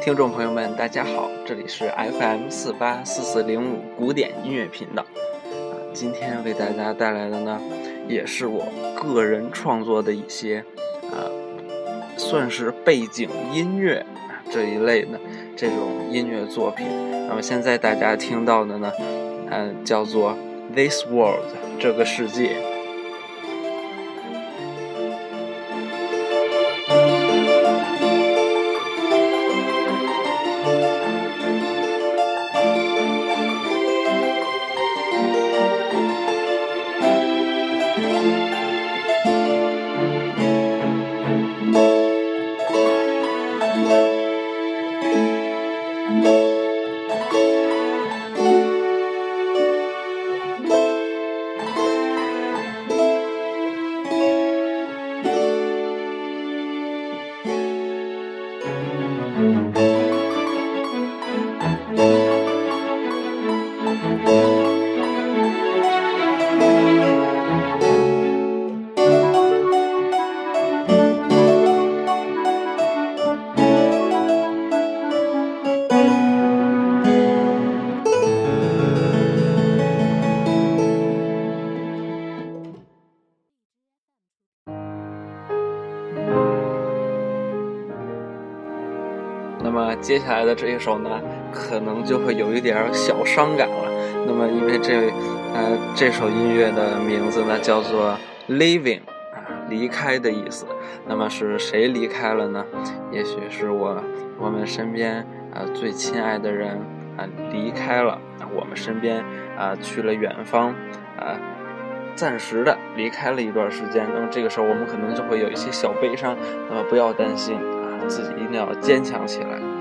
听众朋友们，大家好，这里是 FM 四八四四零五古典音乐频道。啊，今天为大家带来的呢，也是我个人创作的一些，算是背景音乐这一类的这种音乐作品。那么现在大家听到的呢，嗯，叫做《This World》这个世界。那么接下来的这一首呢，可能就会有一点小伤感了。那么因为这，呃，这首音乐的名字呢叫做 “Leaving”，啊，离开的意思。那么是谁离开了呢？也许是我我们身边啊最亲爱的人啊离开了，我们身边啊去了远方，啊，暂时的离开了一段时间。那么这个时候我们可能就会有一些小悲伤。那么不要担心。自己一定要坚强起来。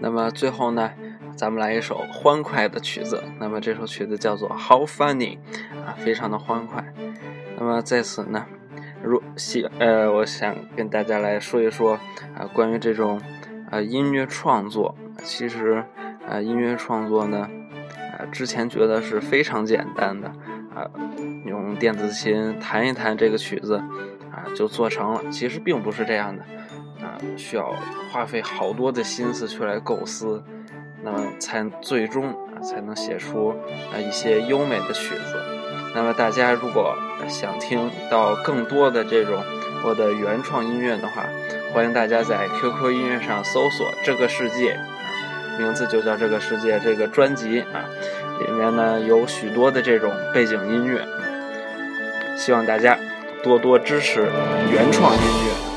那么最后呢，咱们来一首欢快的曲子。那么这首曲子叫做《How Funny》，啊，非常的欢快。那么在此呢，如希呃，我想跟大家来说一说啊，关于这种啊音乐创作。其实啊，音乐创作呢，啊，之前觉得是非常简单的啊，用电子琴弹一弹这个曲子啊，就做成了。其实并不是这样的。需要花费好多的心思去来构思，那么才最终啊才能写出啊一些优美的曲子。那么大家如果想听到更多的这种我的原创音乐的话，欢迎大家在 QQ 音乐上搜索“这个世界”，名字就叫“这个世界”这个专辑啊，里面呢有许多的这种背景音乐，希望大家多多支持原创音乐。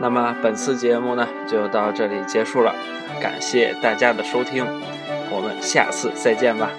那么本次节目呢就到这里结束了，感谢大家的收听，我们下次再见吧。